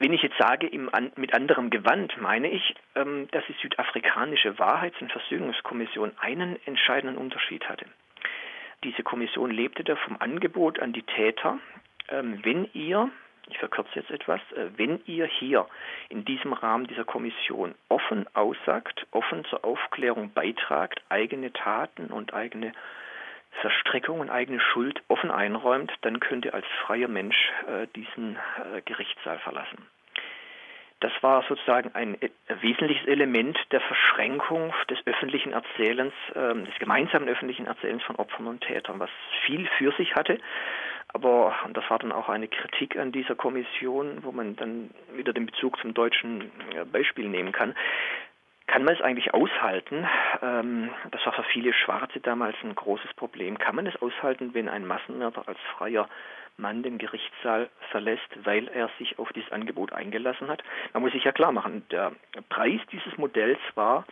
Wenn ich jetzt sage, im, an, mit anderem Gewand, meine ich, ähm, dass die südafrikanische Wahrheits- und Versöhnungskommission einen entscheidenden Unterschied hatte. Diese Kommission lebte da vom Angebot an die Täter, ähm, wenn ihr, ich verkürze jetzt etwas, äh, wenn ihr hier in diesem Rahmen dieser Kommission offen aussagt, offen zur Aufklärung beitragt, eigene Taten und eigene Verstrickung und eigene Schuld offen einräumt, dann könnt ihr als freier Mensch äh, diesen äh, Gerichtssaal verlassen. Das war sozusagen ein äh, wesentliches Element der Verschränkung des öffentlichen Erzählens, äh, des gemeinsamen öffentlichen Erzählens von Opfern und Tätern, was viel für sich hatte. Aber, und das war dann auch eine Kritik an dieser Kommission, wo man dann wieder den Bezug zum deutschen äh, Beispiel nehmen kann, kann man es eigentlich aushalten? Ähm, das war für viele Schwarze damals ein großes Problem. Kann man es aushalten, wenn ein Massenmörder als freier Mann den Gerichtssaal verlässt, weil er sich auf dieses Angebot eingelassen hat? Man muss sich ja klar machen, der Preis dieses Modells war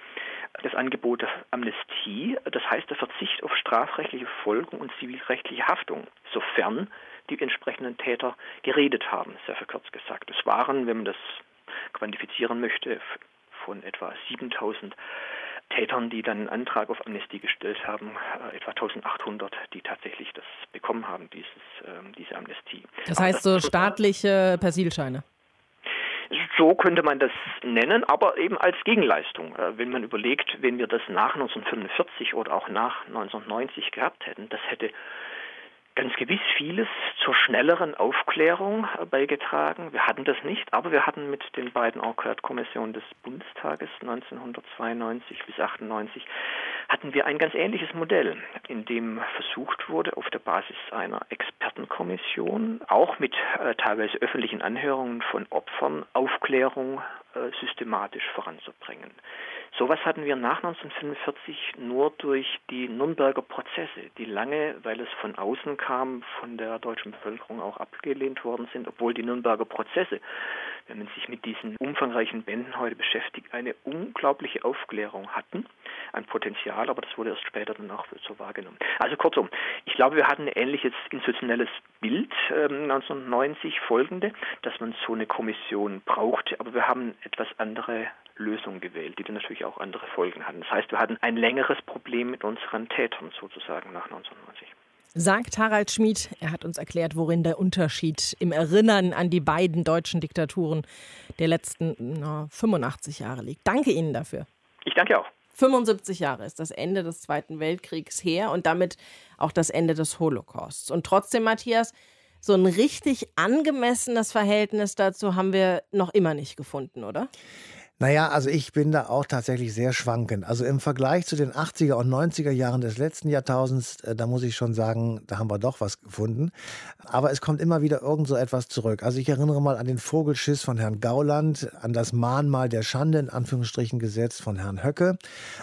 das Angebot der Amnestie, das heißt der Verzicht auf strafrechtliche Folgen und zivilrechtliche Haftung, sofern die entsprechenden Täter geredet haben, sehr verkürzt gesagt. Es waren, wenn man das quantifizieren möchte, von etwa 7000 Tätern, die dann einen Antrag auf Amnestie gestellt haben, äh, etwa 1800, die tatsächlich das bekommen haben, dieses, äh, diese Amnestie. Das heißt so staatliche Persilscheine? So könnte man das nennen, aber eben als Gegenleistung. Äh, wenn man überlegt, wenn wir das nach 1945 oder auch nach 1990 gehabt hätten, das hätte ganz gewiss vieles zur schnelleren Aufklärung beigetragen. Wir hatten das nicht, aber wir hatten mit den beiden Enquete-Kommissionen des Bundestages 1992 bis 98 hatten wir ein ganz ähnliches Modell, in dem versucht wurde, auf der Basis einer Expertenkommission, auch mit äh, teilweise öffentlichen Anhörungen von Opfern, Aufklärung äh, systematisch voranzubringen. Sowas hatten wir nach 1945 nur durch die Nürnberger Prozesse, die lange, weil es von außen kam, von der deutschen Bevölkerung auch abgelehnt worden sind, obwohl die Nürnberger Prozesse, wenn man sich mit diesen umfangreichen Bänden heute beschäftigt, eine unglaubliche Aufklärung hatten, ein Potenzial, aber das wurde erst später dann auch so wahrgenommen. Also kurzum, ich glaube, wir hatten ein ähnliches institutionelles Bild äh, 1990 folgende, dass man so eine Kommission brauchte, aber wir haben etwas andere Lösung gewählt, die dann natürlich auch andere Folgen hatten. Das heißt, wir hatten ein längeres Problem mit unseren Tätern sozusagen nach 1990. Sagt Harald Schmid. Er hat uns erklärt, worin der Unterschied im Erinnern an die beiden deutschen Diktaturen der letzten na, 85 Jahre liegt. Danke Ihnen dafür. Ich danke auch. 75 Jahre ist das Ende des Zweiten Weltkriegs her und damit auch das Ende des Holocausts. Und trotzdem, Matthias, so ein richtig angemessenes Verhältnis dazu haben wir noch immer nicht gefunden, oder? Naja, also ich bin da auch tatsächlich sehr schwankend. Also im Vergleich zu den 80er und 90er Jahren des letzten Jahrtausends, äh, da muss ich schon sagen, da haben wir doch was gefunden. Aber es kommt immer wieder irgend so etwas zurück. Also ich erinnere mal an den Vogelschiss von Herrn Gauland, an das Mahnmal der Schande in Anführungsstrichen gesetzt von Herrn Höcke.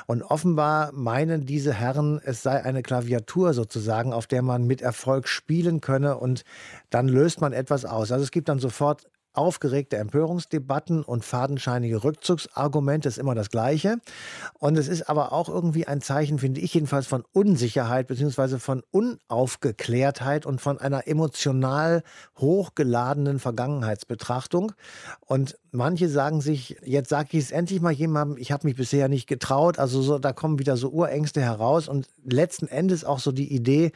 Und offenbar meinen diese Herren, es sei eine Klaviatur sozusagen, auf der man mit Erfolg spielen könne und dann löst man etwas aus. Also es gibt dann sofort aufgeregte Empörungsdebatten und fadenscheinige Rückzugsargumente ist immer das Gleiche. Und es ist aber auch irgendwie ein Zeichen, finde ich jedenfalls, von Unsicherheit bzw. von Unaufgeklärtheit und von einer emotional hochgeladenen Vergangenheitsbetrachtung. Und manche sagen sich, jetzt sage ich es endlich mal jemandem, ich habe mich bisher nicht getraut. Also so, da kommen wieder so Urängste heraus und letzten Endes auch so die Idee,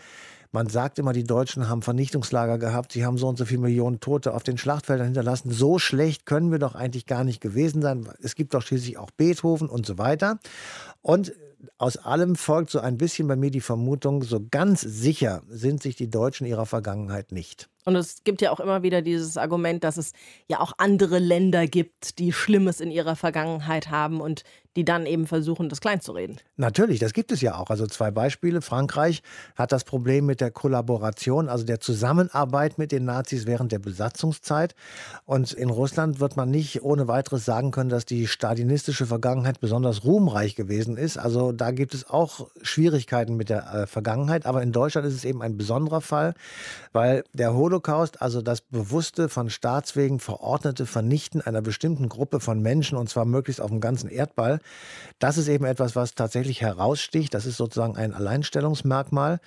man sagt immer, die Deutschen haben Vernichtungslager gehabt, sie haben so und so viele Millionen Tote auf den Schlachtfeldern hinterlassen. So schlecht können wir doch eigentlich gar nicht gewesen sein. Es gibt doch schließlich auch Beethoven und so weiter. Und aus allem folgt so ein bisschen bei mir die Vermutung, so ganz sicher sind sich die Deutschen ihrer Vergangenheit nicht. Und es gibt ja auch immer wieder dieses Argument, dass es ja auch andere Länder gibt, die Schlimmes in ihrer Vergangenheit haben und die dann eben versuchen, das kleinzureden. Natürlich, das gibt es ja auch. Also zwei Beispiele. Frankreich hat das Problem mit der Kollaboration, also der Zusammenarbeit mit den Nazis während der Besatzungszeit. Und in Russland wird man nicht ohne weiteres sagen können, dass die stalinistische Vergangenheit besonders ruhmreich gewesen ist. Also da gibt es auch Schwierigkeiten mit der äh, Vergangenheit. Aber in Deutschland ist es eben ein besonderer Fall, weil der Holocaust Holocaust, also das bewusste, von Staatswegen verordnete Vernichten einer bestimmten Gruppe von Menschen, und zwar möglichst auf dem ganzen Erdball, das ist eben etwas, was tatsächlich heraussticht. Das ist sozusagen ein Alleinstellungsmerkmal.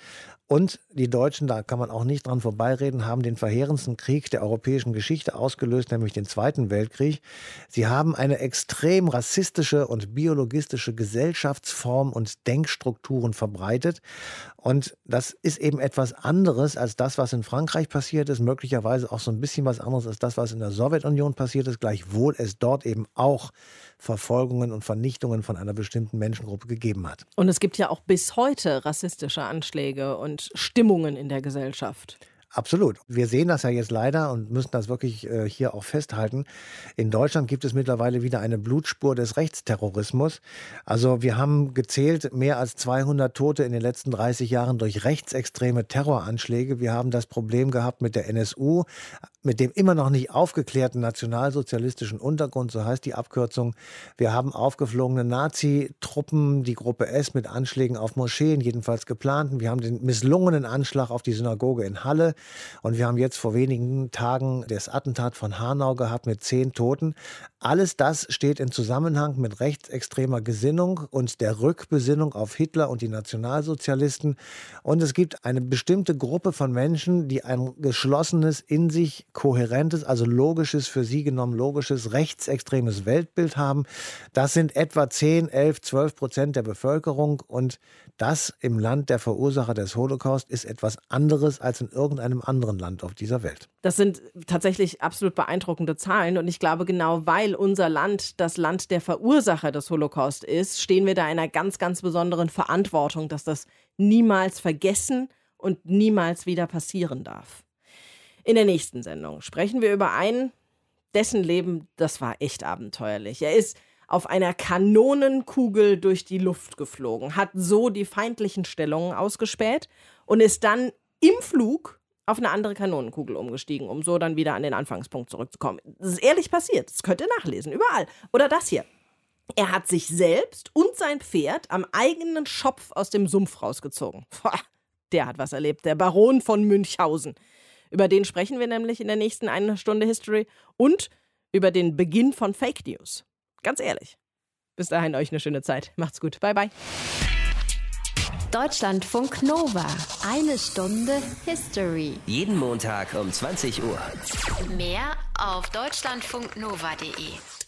Und die Deutschen, da kann man auch nicht dran vorbeireden, haben den verheerendsten Krieg der europäischen Geschichte ausgelöst, nämlich den Zweiten Weltkrieg. Sie haben eine extrem rassistische und biologistische Gesellschaftsform und Denkstrukturen verbreitet. Und das ist eben etwas anderes als das, was in Frankreich passiert ist, möglicherweise auch so ein bisschen was anderes als das, was in der Sowjetunion passiert ist, gleichwohl es dort eben auch Verfolgungen und Vernichtungen von einer bestimmten Menschengruppe gegeben hat. Und es gibt ja auch bis heute rassistische Anschläge und Stimmungen in der Gesellschaft. Absolut. Wir sehen das ja jetzt leider und müssen das wirklich äh, hier auch festhalten. In Deutschland gibt es mittlerweile wieder eine Blutspur des Rechtsterrorismus. Also wir haben gezählt mehr als 200 Tote in den letzten 30 Jahren durch rechtsextreme Terroranschläge. Wir haben das Problem gehabt mit der NSU, mit dem immer noch nicht aufgeklärten nationalsozialistischen Untergrund, so heißt die Abkürzung. Wir haben aufgeflogene Nazi-Truppen, die Gruppe S mit Anschlägen auf Moscheen, jedenfalls geplanten. Wir haben den misslungenen Anschlag auf die Synagoge in Halle. Und wir haben jetzt vor wenigen Tagen das Attentat von Hanau gehabt mit zehn Toten. Alles das steht in Zusammenhang mit rechtsextremer Gesinnung und der Rückbesinnung auf Hitler und die Nationalsozialisten. Und es gibt eine bestimmte Gruppe von Menschen, die ein geschlossenes, in sich kohärentes, also logisches, für sie genommen logisches, rechtsextremes Weltbild haben. Das sind etwa 10, 11, 12 Prozent der Bevölkerung. Und das im Land der Verursacher des Holocaust ist etwas anderes als in irgendeinem einem anderen Land auf dieser Welt. Das sind tatsächlich absolut beeindruckende Zahlen. Und ich glaube, genau weil unser Land das Land der Verursacher des Holocaust ist, stehen wir da in einer ganz, ganz besonderen Verantwortung, dass das niemals vergessen und niemals wieder passieren darf. In der nächsten Sendung sprechen wir über einen, dessen Leben, das war echt abenteuerlich. Er ist auf einer Kanonenkugel durch die Luft geflogen, hat so die feindlichen Stellungen ausgespäht und ist dann im Flug auf eine andere Kanonenkugel umgestiegen, um so dann wieder an den Anfangspunkt zurückzukommen. Das ist ehrlich passiert. Das könnt ihr nachlesen, überall. Oder das hier. Er hat sich selbst und sein Pferd am eigenen Schopf aus dem Sumpf rausgezogen. Der hat was erlebt. Der Baron von Münchhausen. Über den sprechen wir nämlich in der nächsten eine Stunde History und über den Beginn von Fake News. Ganz ehrlich. Bis dahin euch eine schöne Zeit. Macht's gut. Bye bye. Deutschlandfunk Nova. Eine Stunde History. Jeden Montag um 20 Uhr. Mehr auf deutschlandfunknova.de.